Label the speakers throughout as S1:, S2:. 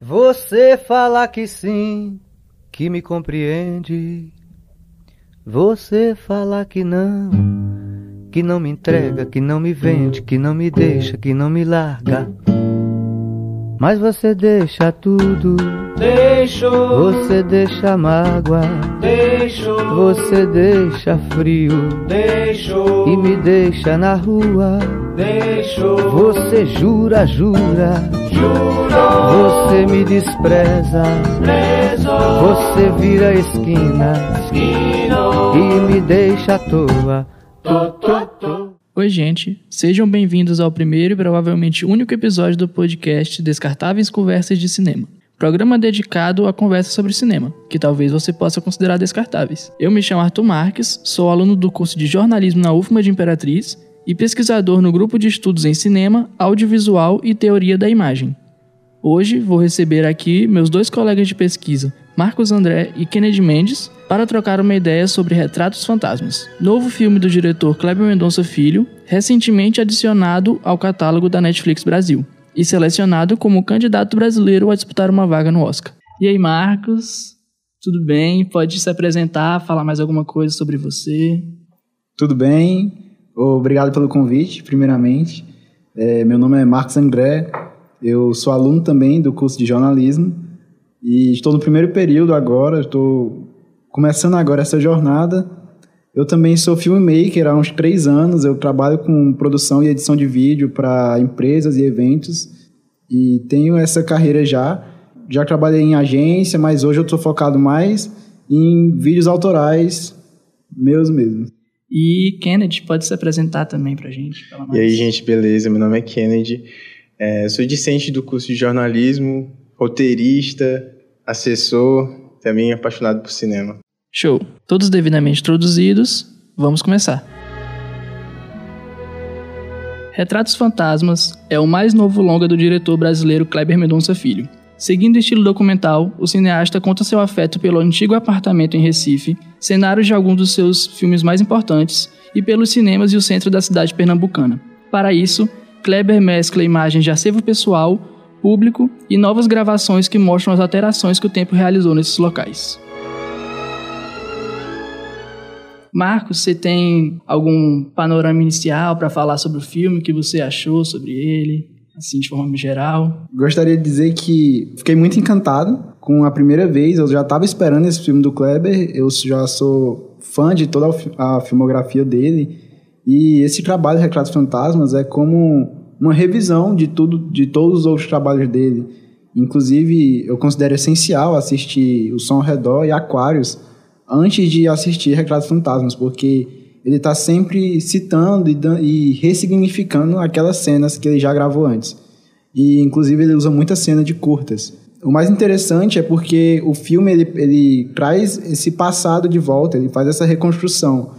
S1: Você fala que sim, que me compreende. Você fala que não, que não me entrega, que não me vende, que não me deixa, que não me larga. Mas você deixa tudo,
S2: Deixou,
S1: você deixa mágoa,
S2: deixou,
S1: você deixa frio
S2: deixou,
S1: e me deixa na rua.
S2: Deixou,
S1: Você jura, jura,
S2: jurou,
S1: você me despreza,
S2: preso,
S1: você vira esquina
S2: esquinou,
S1: e me deixa à toa.
S2: tô, tô, tô.
S3: Oi, gente. Sejam bem-vindos ao primeiro e provavelmente único episódio do podcast Descartáveis Conversas de Cinema. Programa dedicado à conversa sobre cinema, que talvez você possa considerar descartáveis. Eu me chamo Arthur Marques, sou aluno do curso de jornalismo na UFMA de Imperatriz e pesquisador no grupo de estudos em cinema, audiovisual e teoria da imagem. Hoje vou receber aqui meus dois colegas de pesquisa, Marcos André e Kennedy Mendes, para trocar uma ideia sobre Retratos Fantasmas, novo filme do diretor Kleber Mendonça Filho, recentemente adicionado ao catálogo da Netflix Brasil e selecionado como candidato brasileiro a disputar uma vaga no Oscar. E aí, Marcos? Tudo bem? Pode se apresentar, falar mais alguma coisa sobre você?
S4: Tudo bem? Obrigado pelo convite, primeiramente. É, meu nome é Marcos André, eu sou aluno também do curso de jornalismo e estou no primeiro período agora, estou começando agora essa jornada. Eu também sou filmmaker há uns três anos, eu trabalho com produção e edição de vídeo para empresas e eventos e tenho essa carreira já. Já trabalhei em agência, mas hoje eu estou focado mais em vídeos autorais meus mesmos.
S3: E Kennedy, pode se apresentar também pra gente? falar
S5: E aí, gente, beleza? Meu nome é Kennedy. É, sou discente do curso de jornalismo, roteirista, assessor, também apaixonado por cinema.
S3: Show. Todos devidamente introduzidos, vamos começar. Retratos Fantasmas é o mais novo longa do diretor brasileiro Kleber Mendonça Filho. Seguindo o estilo documental, o cineasta conta seu afeto pelo antigo apartamento em Recife, cenários de alguns dos seus filmes mais importantes, e pelos cinemas e o centro da cidade pernambucana. Para isso, Kleber mescla imagens de acervo pessoal, público e novas gravações que mostram as alterações que o tempo realizou nesses locais. Marcos, você tem algum panorama inicial para falar sobre o filme, o que você achou sobre ele, assim de forma geral?
S4: Gostaria de dizer que fiquei muito encantado com a primeira vez. Eu já estava esperando esse filme do Kleber. Eu já sou fã de toda a fi- a filmografia dele. E esse trabalho, Retratos Fantasmas, é como uma revisão de tudo, de todos os outros trabalhos dele. Inclusive, eu considero essencial assistir O Som ao Redor e Aquários antes de assistir Retratos Fantasmas, porque ele está sempre citando e, e ressignificando aquelas cenas que ele já gravou antes. E, inclusive, ele usa muita cena de curtas. O mais interessante é porque o filme ele, ele traz esse passado de volta, ele faz essa reconstrução.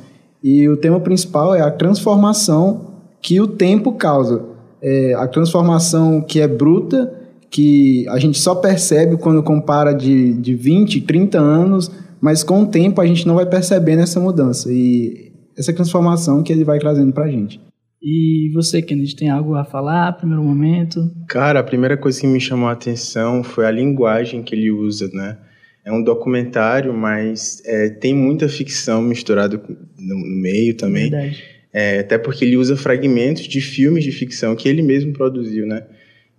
S4: E o tema principal é a transformação que o tempo causa. É a transformação que é bruta, que a gente só percebe quando compara de, de 20, 30 anos, mas com o tempo a gente não vai percebendo essa mudança. E essa transformação que ele vai trazendo pra gente.
S3: E você, Kennedy, tem algo a falar, primeiro momento?
S5: Cara, a primeira coisa que me chamou a atenção foi a linguagem que ele usa, né? É um documentário, mas é, tem muita ficção misturada no, no meio também.
S3: Verdade.
S5: É, até porque ele usa fragmentos de filmes de ficção que ele mesmo produziu, né?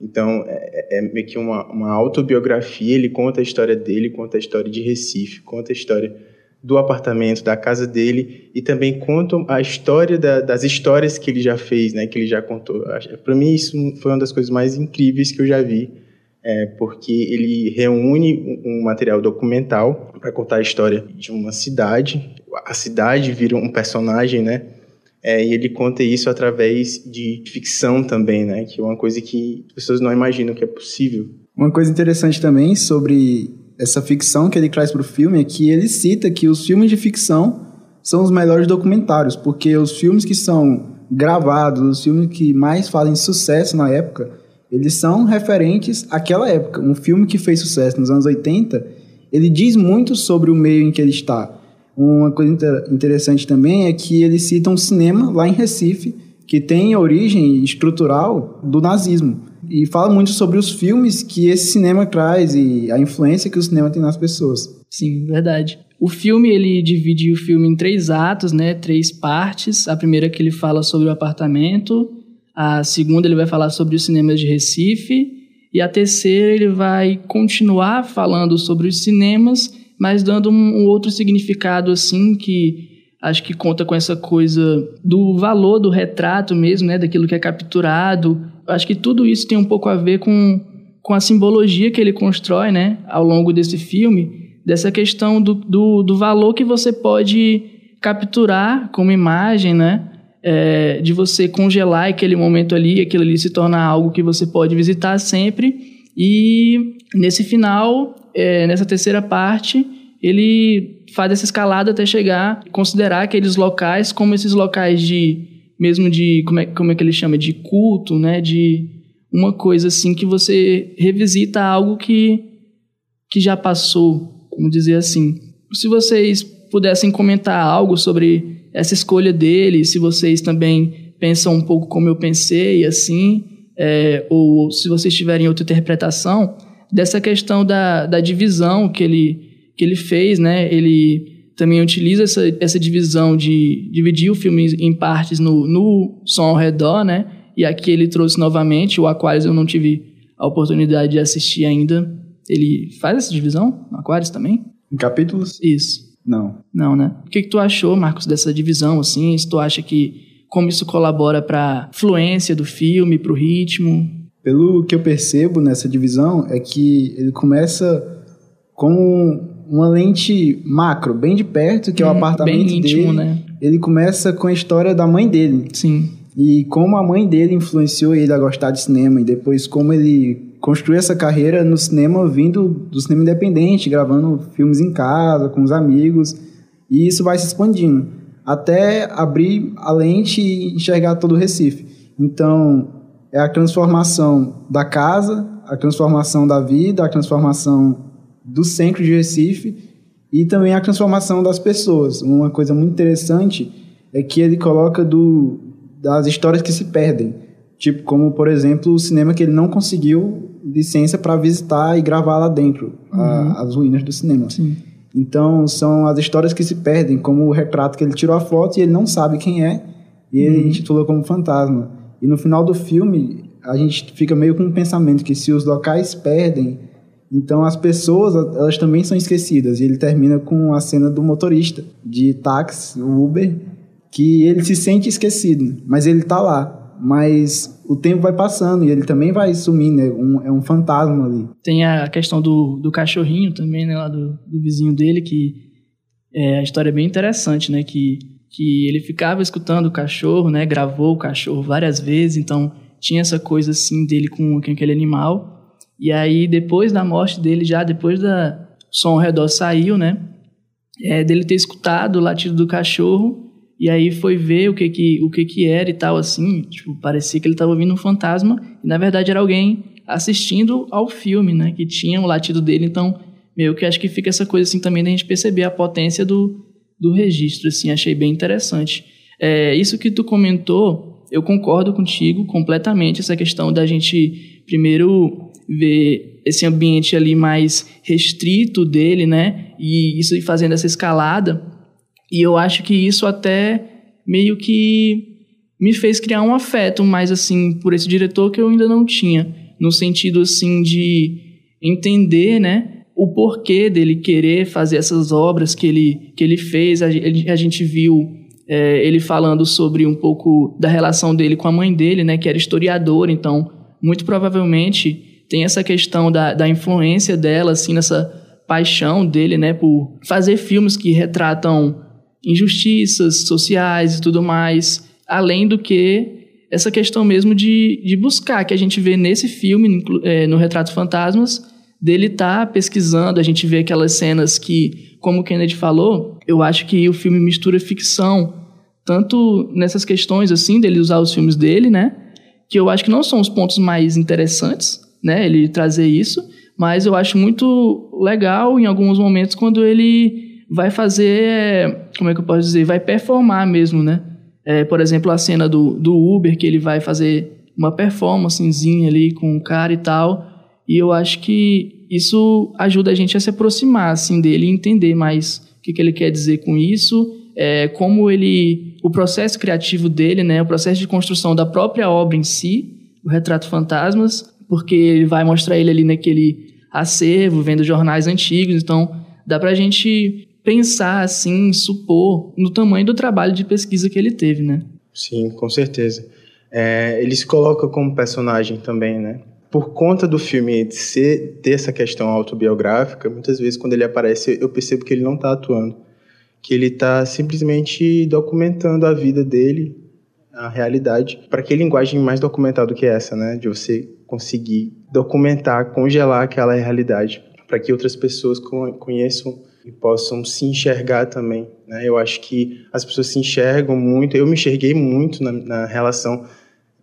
S5: Então, é, é meio que uma, uma autobiografia, ele conta a história dele, conta a história de Recife, conta a história do apartamento, da casa dele, e também conta a história da- das histórias que ele já fez, né? Que ele já contou. Para mim, isso foi uma das coisas mais incríveis que eu já vi, é, porque ele reúne um, um material documental para contar a história de uma cidade. A cidade vira um personagem, né? É, e ele conta isso através de ficção também, né? Que é uma coisa que as pessoas não imaginam que é possível.
S4: Uma coisa interessante também sobre essa ficção que ele traz para o filme é que ele cita que os filmes de ficção são os melhores documentários, porque os filmes que são gravados, os filmes que mais fazem sucesso na época, eles são referentes àquela época. Um filme que fez sucesso nos anos 80, ele diz muito sobre o meio em que ele está. Uma coisa inter- interessante também é que ele cita um cinema lá em Recife que tem origem estrutural do nazismo. E fala muito sobre os filmes que esse cinema traz e a influência que o cinema tem nas pessoas.
S3: Sim, verdade. O filme, ele divide o filme em três atos, né? Três partes. A primeira que ele fala sobre o apartamento. A segunda ele vai falar sobre os cinemas de Recife. E a terceira ele vai continuar falando sobre os cinemas, mas dando um, outro significado, assim, que acho que conta com essa coisa do valor do retrato mesmo, né? Daquilo que é capturado. Acho que tudo isso tem um pouco a ver com, com a simbologia que ele constrói, né? Ao longo desse filme dessa questão do, do, do valor que você pode capturar como imagem, né? É, de você congelar aquele momento ali, aquilo ali se torna algo que você pode visitar sempre. E nesse final, é, nessa terceira parte, ele faz essa escalada até chegar, considerar aqueles locais como esses locais de, mesmo de, como é, como é que ele chama, de culto, né? De uma coisa assim que você revisita algo que, que já passou, vamos dizer assim. Se vocês pudessem comentar algo sobre essa escolha dele, se vocês também pensam um pouco como eu pensei, assim, é, ou se vocês tiverem outra interpretação dessa questão da, da divisão que ele, que ele fez, né? Ele também utiliza essa, essa divisão de dividir o filme em partes no, no som ao redor, né? E aqui ele trouxe novamente o Aquarius, eu não tive a oportunidade de assistir ainda, ele faz essa divisão no Aquarius também?
S4: Em capítulos?
S3: Isso.
S4: Não.
S3: Não, né? O que, que tu achou, Marcos, dessa divisão, assim? Se tu acha que como isso colabora para fluência do filme, para o ritmo?
S4: Pelo que eu percebo nessa divisão é que ele começa com uma lente macro, bem de perto, que é o
S3: Hum,
S4: apartamento
S3: bem íntimo,
S4: dele.
S3: né?
S4: Ele começa com a história da mãe dele.
S3: Sim.
S4: E como a mãe dele influenciou ele a gostar de cinema e depois como ele construiu essa carreira no cinema vindo do cinema independente, gravando filmes em casa, com os amigos, e isso vai se expandindo até abrir a lente e enxergar todo o Recife. Então, é a transformação da casa, a transformação da vida, a transformação do centro de Recife e também a transformação das pessoas. Uma coisa muito interessante é que ele coloca do, das histórias que se perdem. Tipo, como, por exemplo, o cinema que ele não conseguiu licença para visitar e gravar lá dentro, a- as ruínas do cinema.
S3: Sim.
S4: Então, são as histórias que se perdem, como o retrato que ele tirou a foto e ele não sabe quem é, e ele intitulou como fantasma. E no final do filme, a gente fica meio com um pensamento que se os locais perdem, então as pessoas, elas também são esquecidas. E ele termina com a cena do motorista de táxi, Uber, que ele se sente esquecido, mas ele tá lá. Mas o tempo vai passando e ele também vai sumindo, é um, é um fantasma ali.
S3: Tem a questão do, do cachorrinho também, né? Lá do, do vizinho dele, que é, a história é bem interessante, né? Que, que ele ficava escutando o cachorro, né? Gravou o cachorro várias vezes, então tinha essa coisa assim dele com, com aquele animal. E aí, depois da morte dele, já depois da som ao redor saiu, né? É, dele ter escutado o latido do cachorro e aí foi ver o que que, o que, que era e tal, assim. Tipo, parecia que ele estava ouvindo um fantasma e na verdade era alguém assistindo ao filme, né? Que tinha o latido dele. Então, meio que acho que fica essa coisa assim também da gente perceber a potência do, do registro, assim. Achei bem interessante. É, isso que tu comentou, eu concordo contigo completamente. Essa questão da gente primeiro ver esse ambiente ali mais restrito dele, né? E isso ir fazendo essa escalada. E eu acho que isso até meio que me fez criar um afeto mais assim por esse diretor que eu ainda não tinha, no sentido assim de entender, né, o porquê dele querer fazer essas obras que ele que ele fez. A, a gente viu é, ele falando sobre um pouco da relação dele com a mãe dele, né, que era historiadora, então muito provavelmente tem essa questão da, da influência dela assim nessa paixão dele, né, por fazer filmes que retratam injustiças sociais e tudo mais, além do que essa questão mesmo de, de buscar, que a gente vê nesse filme, eh, no Retrato Fantasmas, dele estar pesquisando, a gente vê aquelas cenas que, como o Kennedy falou, eu acho que o filme mistura ficção, tanto nessas questões, assim, dele usar os filmes dele, né, que eu acho que não são os pontos mais interessantes, né, ele trazer isso, mas eu acho muito legal em alguns momentos quando ele vai fazer, como é que eu posso dizer, vai performar mesmo, né? É, por exemplo, a cena do, do Uber, que ele vai fazer uma performancezinha ali com o cara e tal. E eu acho que isso ajuda a gente a se aproximar assim, dele e entender mais o que, que ele quer dizer com isso, é, como ele. o processo criativo dele, né, o processo de construção da própria obra em si, o Retrato Fantasmas, porque ele vai mostrar ele ali naquele acervo, vendo jornais antigos, então dá pra gente pensar assim, supor no tamanho do trabalho de pesquisa que ele teve, né?
S5: Sim, com certeza. É, ele se coloca como personagem também, né? Por conta do filme ser, ter essa questão autobiográfica, muitas vezes quando ele aparece eu percebo que ele não está atuando, que ele está simplesmente documentando a vida dele, a realidade. Para que linguagem mais documental do que essa, né? De você conseguir documentar, congelar aquela realidade, para que outras pessoas conheçam e possam se enxergar também. Né? Eu acho que as pessoas se enxergam muito, eu me enxerguei muito na, na relação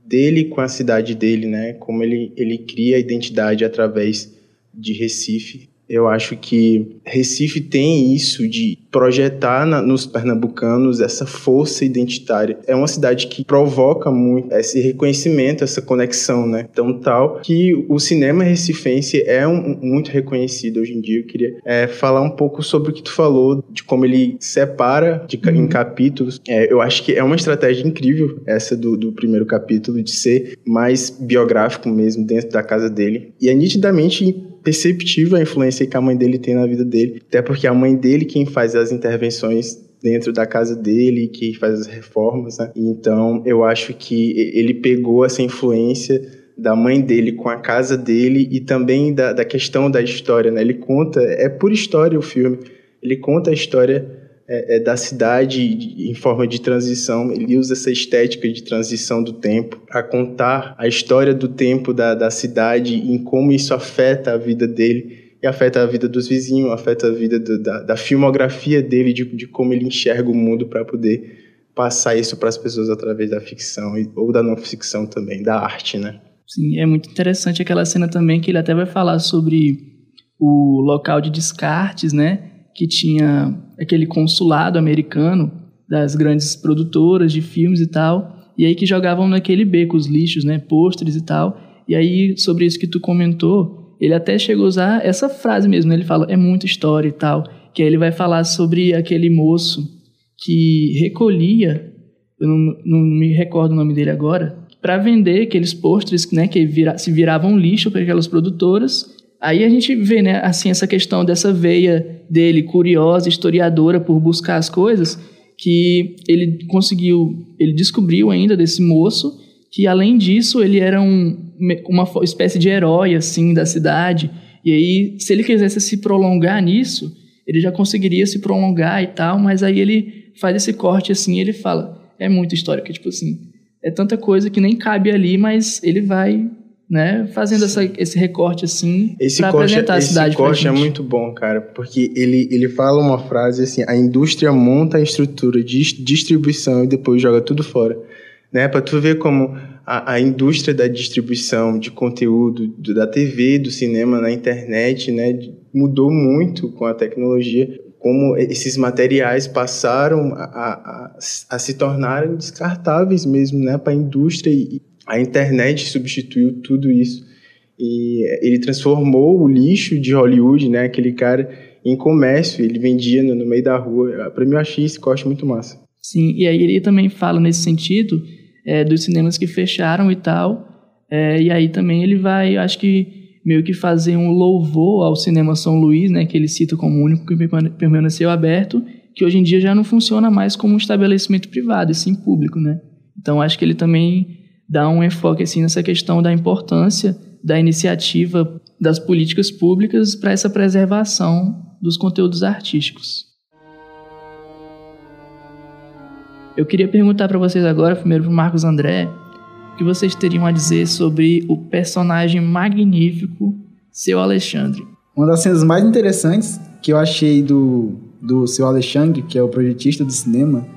S5: dele com a cidade dele, né? como ele, ele cria a identidade através de Recife eu acho que Recife tem isso de projetar na, nos pernambucanos essa força identitária. É uma cidade que provoca muito esse reconhecimento, essa conexão, né? Tão tal que o cinema recifense é um, muito reconhecido hoje em dia. Eu queria é, falar um pouco sobre o que tu falou, de como ele separa de, uhum. em capítulos. É, eu acho que é uma estratégia incrível essa do, do primeiro capítulo, de ser mais biográfico mesmo dentro da casa dele. E é nitidamente perceptível a influência que a mãe dele tem na vida dele, até porque a mãe dele quem faz as intervenções dentro da casa dele, que faz as reformas, né? Então, eu acho que ele pegou essa influência da mãe dele com a casa dele e também da, da questão da história, né? Ele conta, é por história o filme, ele conta a história é, é, da cidade de, em forma de transição. Ele usa essa estética de transição do tempo a contar a história do tempo da, da cidade e como isso afeta a vida dele e afeta a vida dos vizinhos, afeta a vida do, da, da, filmografia dele, de, de como ele enxerga o mundo para poder passar isso para as pessoas através da ficção ou da não ficção também, da arte, né?
S3: Sim, é muito interessante aquela cena também que ele até vai falar sobre o local de descartes, né? Que tinha aquele consulado americano das grandes produtoras de filmes e tal, e aí que jogavam naquele beco os lixos, né, pôsteres e tal. E aí, sobre isso que tu comentou, ele até chegou a usar essa frase mesmo, né? ele fala, é muita história e tal, que aí ele vai falar sobre aquele moço que recolhia, eu não, não me recordo o nome dele agora, para vender aqueles pôsteres né, que vira, se viravam lixo para aquelas produtoras, Aí a gente vê, né, assim, essa questão dessa veia dele curiosa, historiadora por buscar as coisas, que ele conseguiu, ele descobriu ainda desse moço, que além disso ele era um, uma espécie de herói, assim, da cidade, e aí se ele quisesse se prolongar nisso, ele já conseguiria se prolongar e tal, mas aí ele faz esse corte assim, ele fala, é muita história, que tipo assim, é tanta coisa que nem cabe ali, mas ele vai né? Fazendo essa, esse recorte assim para apresentar a cidade
S5: Esse corte é muito bom, cara, porque ele, ele fala uma frase assim: a indústria monta a estrutura de distribuição e depois joga tudo fora. Né? Para tu ver como a, a, indústria da distribuição de conteúdo do, da TV, do cinema, na internet, né, mudou muito com a tecnologia. Como esses materiais passaram a, a, a se tornarem descartáveis mesmo, né, para a indústria e, a internet substituiu tudo isso. E ele transformou o lixo de Hollywood, né, aquele cara, em comércio. Ele vendia no, no meio da rua. Para mim, eu achei esse corte muito massa.
S3: Sim, e aí ele também fala nesse sentido é, dos cinemas que fecharam e tal. É, e aí também ele vai, acho que meio que fazer um louvor ao cinema São Luís, né, que ele cita como o único que permaneceu aberto, que hoje em dia já não funciona mais como um estabelecimento privado, e sim público, né? Então acho que ele também dá um enfoque assim nessa questão da importância da iniciativa das políticas públicas para essa preservação dos conteúdos artísticos. Eu queria perguntar para vocês agora, primeiro para Marcos André, o que vocês teriam a dizer sobre o personagem magnífico Seu Alexandre.
S4: Uma das cenas mais interessantes que eu achei do, do Seu Alexandre, que é o projetista do cinema,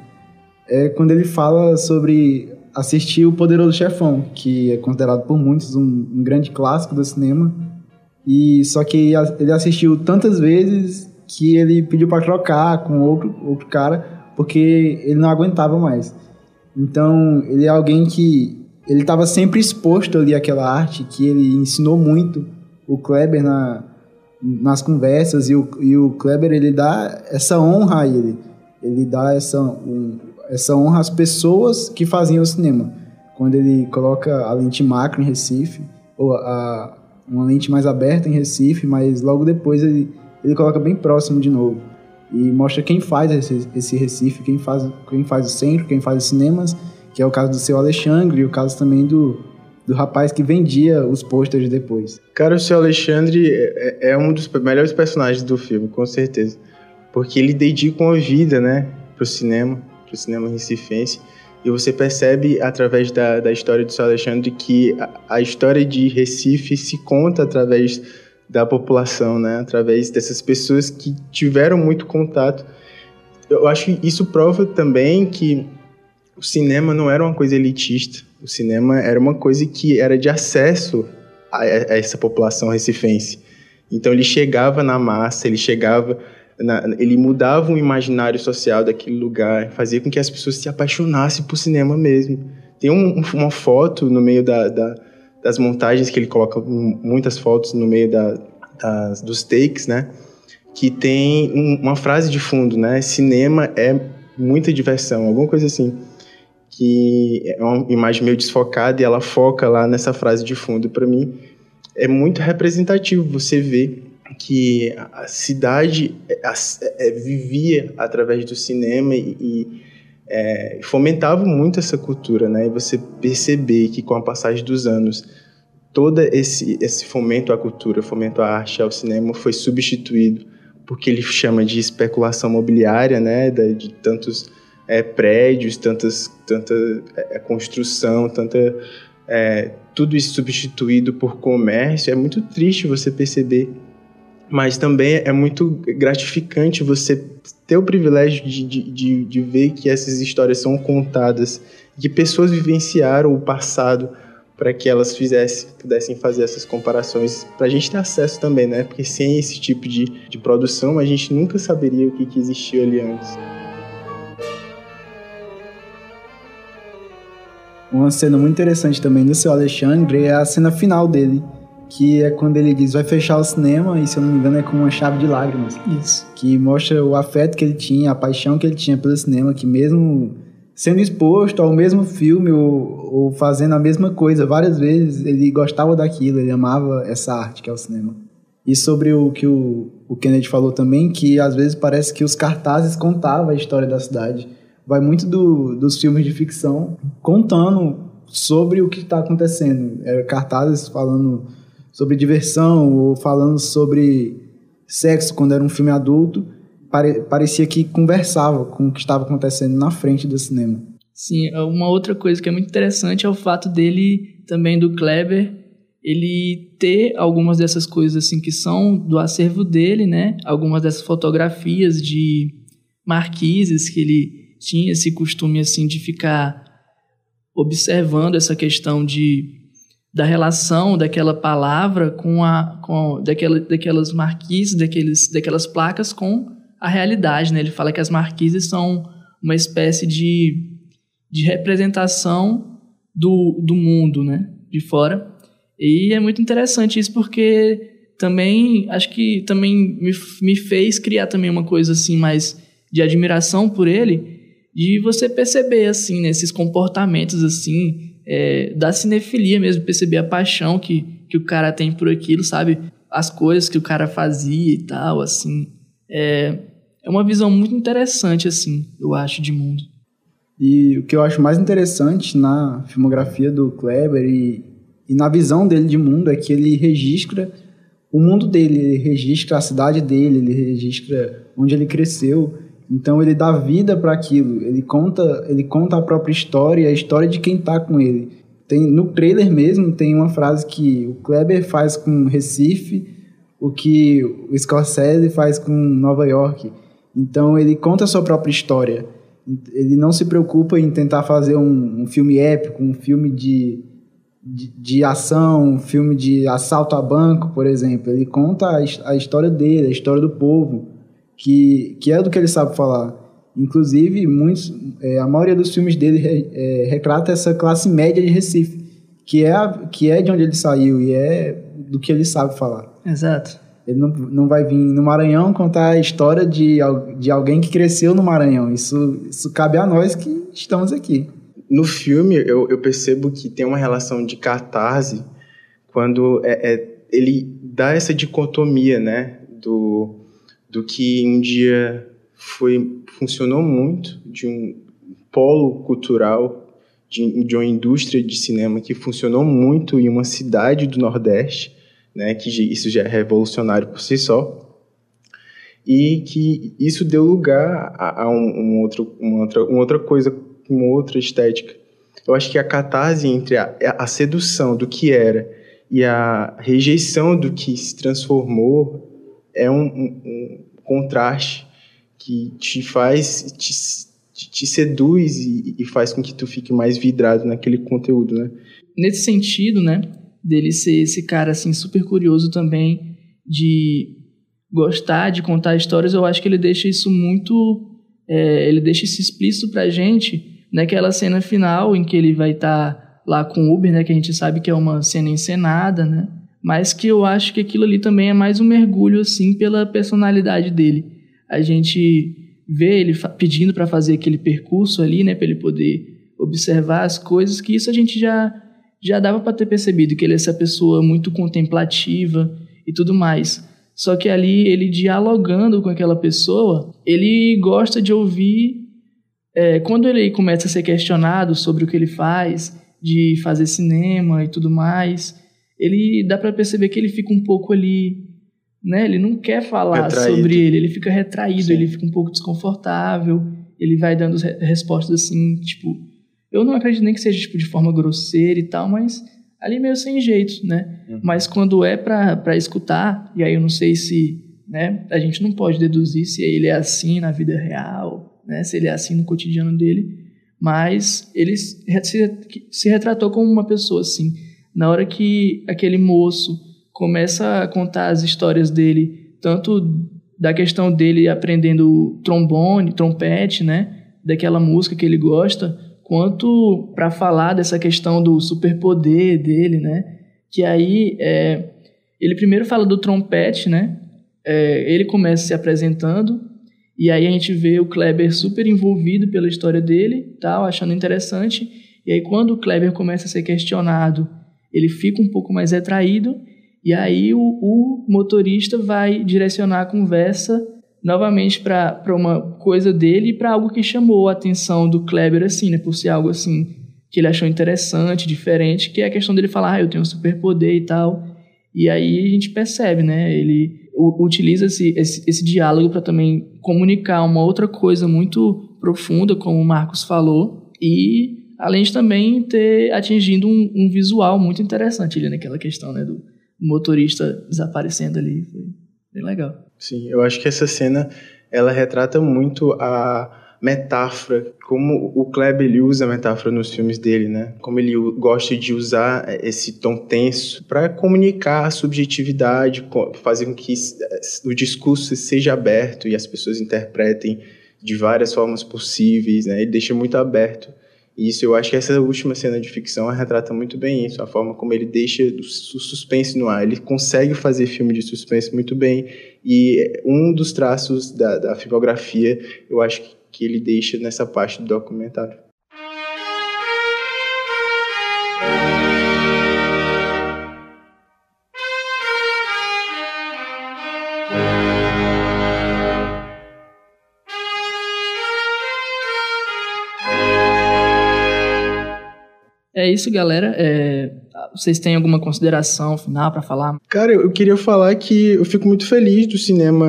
S4: é quando ele fala sobre assisti O Poderoso Chefão, que é considerado por muitos um, um, grande clássico do cinema. E só que ele assistiu tantas vezes que ele pediu para trocar com outro, outro cara porque ele não aguentava mais. Então, ele é alguém que ele estava sempre exposto ali àquela arte, que ele ensinou muito o Kleber na, nas conversas e o, e o Kleber ele dá essa honra a ele. Ele dá essa, um, essa honra às pessoas que faziam o cinema. Quando ele coloca a lente macro em Recife, ou a, uma lente mais aberta em Recife, mas logo depois ele, ele coloca bem próximo de novo. E mostra quem faz esse, esse Recife, quem faz, quem faz o centro, quem faz os cinemas, que é o caso do seu Alexandre e o caso também do, do rapaz que vendia os pôsteres depois.
S5: Cara, o seu Alexandre é, é, um dos melhores personagens do filme, com certeza. Porque ele dedica uma vida, né, pro cinema, pro cinema recifense. E você percebe através da, da história do seu Alexandre que a, a história de Recife se conta através da população, né? Através dessas pessoas que tiveram muito contato. Eu acho que isso prova também que o cinema não era uma coisa elitista. O cinema era uma coisa que era de acesso a, a essa população recifense. Então ele chegava na massa, ele chegava, na, ele mudava o imaginário social daquele lugar, fazia com que as pessoas se apaixonassem por cinema mesmo. Tem um, uma foto no meio da, da, das montagens que ele coloca muitas fotos no meio da, das, dos takes, né? Que tem um, uma frase de fundo, né? Cinema é muita diversão, alguma coisa assim que é uma imagem meio desfocada e ela foca lá nessa frase de fundo. Para mim, é muito representativo você ver que a cidade é, é, vivia através do cinema e, e é, fomentava muito essa cultura, né? E você perceber que com a passagem dos anos todo esse esse fomento à cultura, fomento à arte, ao cinema foi substituído porque ele chama de especulação mobiliária, né? De, de tantos é, prédios, tantas, tanta é, construção, tanta é, tudo isso substituído por comércio. É muito triste você perceber, mas também é muito gratificante você ter o privilégio de, de, de, de ver que essas histórias são contadas, que pessoas vivenciaram o passado para que elas fizessem, pudessem fazer essas comparações, para a gente ter acesso também, né? Porque sem esse tipo de, de produção, a gente nunca saberia o que, que existiu ali antes.
S4: Uma cena muito interessante também do seu Alexandre é a cena final dele, que é quando ele diz vai fechar o cinema e se eu não me engano é com uma chave de lágrimas.
S3: Isso.
S4: Que mostra o afeto que ele tinha, a paixão que ele tinha pelo cinema, que mesmo sendo exposto ao mesmo filme ou, ou fazendo a mesma coisa várias vezes, ele gostava daquilo, ele amava essa arte que é o cinema. E sobre o que o, o Kennedy falou também, que às vezes parece que os cartazes contavam a história da cidade vai muito do, dos filmes de ficção contando sobre o que está acontecendo. É, cartazes falando sobre diversão ou falando sobre sexo quando era um filme adulto. Pare, parecia que conversava com o que estava acontecendo na frente do cinema.
S3: Sim, uma outra coisa que é muito interessante é o fato dele, também do Kleber, ele ter algumas dessas coisas assim que são do acervo dele, né? Algumas dessas fotografias de marquises que ele tinha esse costume assim de ficar observando essa questão de da relação daquela palavra com a com daquela, daquelas marquises, daqueles, daquelas placas com a realidade, né? Ele fala que as marquises são uma espécie de, de representação do, do mundo, né? De fora. E é muito interessante isso porque também acho que também me, me fez criar também uma coisa assim mais de admiração por ele de você perceber, assim, nesses né, comportamentos, assim, é, da cinefilia mesmo, perceber a paixão que, que o cara tem por aquilo, sabe? As coisas que o cara fazia e tal, assim. É, é uma visão muito interessante, assim, eu acho, de mundo.
S4: E o que eu acho mais interessante na filmografia do Kleber e, e na visão dele de mundo é que ele registra o mundo dele, ele registra a cidade dele, ele registra onde ele cresceu então ele dá vida para aquilo, ele conta, ele conta a própria história, a história de quem tá com ele. Tem no trailer mesmo tem uma frase que o Kleber faz com Recife, o que o Scorsese faz com Nova York. Então ele conta a sua própria história. Ele não se preocupa em tentar fazer um, um filme épico, um filme de, de, de, ação, um filme de assalto a banco, por exemplo. Ele conta a, a história dele, a história do povo que, que é do que ele sabe falar. Inclusive, muitos, é, a maioria dos filmes dele re, é, retrata essa classe média de Recife, que é, a, que é de onde ele saiu e é do que ele sabe falar.
S3: Exato.
S4: Ele não, não vai vir no Maranhão contar a história de, de alguém que cresceu no Maranhão. Isso, isso cabe a nós que estamos aqui.
S5: No filme, eu, eu percebo que tem uma relação de catarse quando é, é, ele dá essa dicotomia, né? Do, do que um dia foi funcionou muito de um polo cultural de, de uma indústria de cinema que funcionou muito em uma cidade do Nordeste, né, que isso já é revolucionário por si só, e que isso deu lugar a, a um, um, outro, uma, outra, uma outra coisa, uma outra estética. Eu acho que a catarse entre a, a sedução do que era e a rejeição do que se transformou é um, um, um contraste que te faz, te, te seduz e, e, faz com que tu fique mais vidrado naquele conteúdo, né?
S3: Nesse sentido, né, dele ser esse cara assim super curioso também de gostar de contar histórias, eu acho que ele deixa isso muito, é, ele deixa isso explícito pra gente naquela cena final em que ele vai estar tá lá com o Uber, né, que a gente sabe que é uma cena encenada, né? Mas que eu acho que aquilo ali também é mais um mergulho assim pela personalidade dele a gente vê ele pedindo para fazer aquele percurso ali, né, para ele poder observar as coisas, que isso a gente já já dava para ter percebido que ele é essa pessoa muito contemplativa e tudo mais. Só que ali ele dialogando com aquela pessoa, ele gosta de ouvir é, quando ele começa a ser questionado sobre o que ele faz, de fazer cinema e tudo mais, ele dá para perceber que ele fica um pouco ali né? Ele não quer falar retraído. sobre ele, ele fica retraído, Sim. ele fica um pouco desconfortável, ele vai dando respostas assim, tipo, eu não acredito nem que seja tipo de forma grosseira e tal, mas ali meio sem jeito, né? Uhum. Mas quando é para escutar, e aí eu não sei se, né, a gente não pode deduzir se ele é assim na vida real, né, se ele é assim no cotidiano dele, mas ele se, se retratou como uma pessoa assim. Na hora que aquele moço começa a contar as histórias dele, tanto da questão dele aprendendo trombone, trompete, né, daquela música que ele gosta, quanto para falar dessa questão do superpoder dele, né, que aí é, ele primeiro fala do trompete, né, é, ele começa se apresentando e aí a gente vê o Kleber super envolvido pela história dele, tal, achando interessante. E aí quando o Kleber começa a ser questionado, ele fica um pouco mais retraído e aí o, o motorista vai direcionar a conversa novamente para uma coisa dele e para algo que chamou a atenção do Kleber, assim, né? Por ser algo assim que ele achou interessante, diferente, que é a questão dele falar, ah, eu tenho um superpoder e tal. E aí a gente percebe, né? Ele utiliza esse, esse, esse diálogo para também comunicar uma outra coisa muito profunda, como o Marcos falou, e além de também ter atingido um, um visual muito interessante ali naquela questão, né? Do, motorista desaparecendo ali. Foi bem legal.
S5: Sim, eu acho que essa cena ela retrata muito a metáfora, como o Kleber ele usa a metáfora nos filmes dele, né? Como ele gosta de usar esse tom tenso para comunicar a subjetividade, fazer com que o discurso seja aberto e as pessoas interpretem de várias formas possíveis, né? Ele deixa muito aberto isso, eu acho que essa última cena de ficção retrata muito bem isso, a forma como ele deixa o suspense no ar. Ele consegue fazer filme de suspense muito bem, e um dos traços da, da filmografia, eu acho que ele deixa nessa parte do documentário.
S3: É isso, galera. É... Vocês têm alguma consideração final para falar?
S5: Cara, eu queria falar que eu fico muito feliz do cinema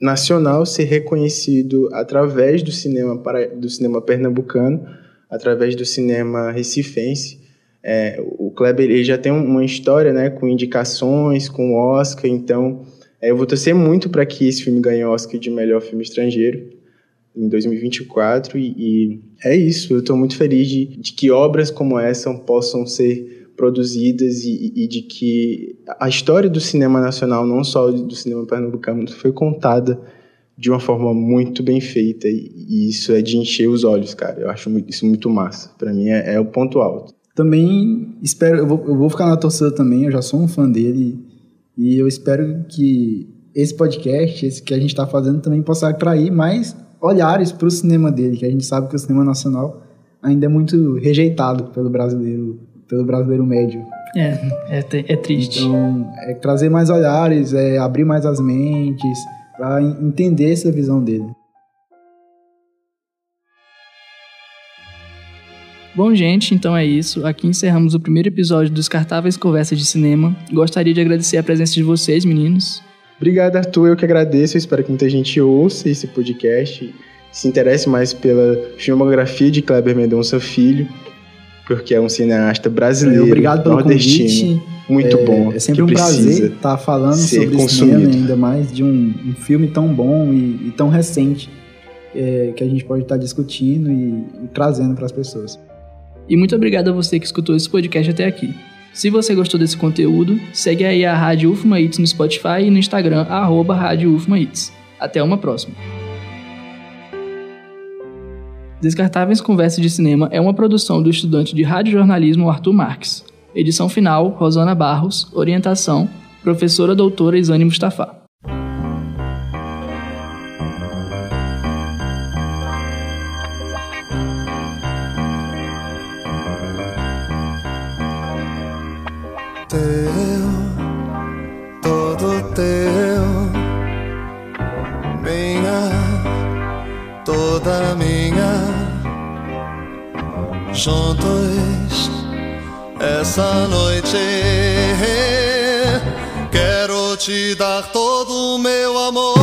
S5: nacional ser reconhecido através do cinema para... do cinema pernambucano, através do cinema recifense. É, o Kleber ele já tem uma história, né, com indicações, com Oscar, então é, eu vou torcer muito para que esse filme ganhe Oscar de melhor filme estrangeiro em 2024 e, e é isso. Eu estou muito feliz de, de, que obras como essa possam ser produzidas e, e, de que a história do cinema nacional, não só do cinema pernambucano, foi contada de uma forma muito bem feita e, isso é de encher os olhos, cara. Eu acho isso muito massa. Para mim é, é, o ponto alto.
S4: Também espero, eu vou, eu vou ficar na torcida também, eu já sou um fã dele e eu espero que esse podcast, esse que a gente está fazendo, também possa atrair mais olhares para o cinema dele, que a gente sabe que o cinema nacional ainda é muito rejeitado pelo brasileiro, pelo brasileiro médio.
S3: É, é, é triste.
S4: Então, é trazer mais olhares, é abrir mais as mentes, para entender essa visão dele.
S3: Bom, gente, então é isso. Aqui encerramos o primeiro episódio dos Descartáveis Conversas de Cinema. Gostaria de agradecer a presença de vocês, meninos.
S5: Obrigado, Arthur. Eu que agradeço. Eu espero que muita gente ouça esse podcast, se interesse mais pela filmografia de Kleber Mendonça Filho, porque é um cineasta brasileiro,
S4: Obrigado pelo
S5: nordestino.
S4: Convite.
S5: Muito
S4: é,
S5: bom.
S4: É sempre um prazer estar falando sobre consumido. cinema, ainda mais de um, um filme tão bom e, e tão recente é, que a gente pode estar discutindo e, e trazendo para as pessoas.
S3: E muito obrigado a você que escutou esse podcast até aqui. Se você gostou desse conteúdo, segue aí a Rádio UFMA Hits no Spotify e no Instagram, arroba Rádio UFMA Hits. Até uma próxima. Descartáveis Conversas de Cinema é uma produção do estudante de rádio jornalismo Arthur Marques. Edição final, Rosana Barros. Orientação, professora doutora Isane Mustafa.
S6: Essa noite. Quero te dar todo o meu amor.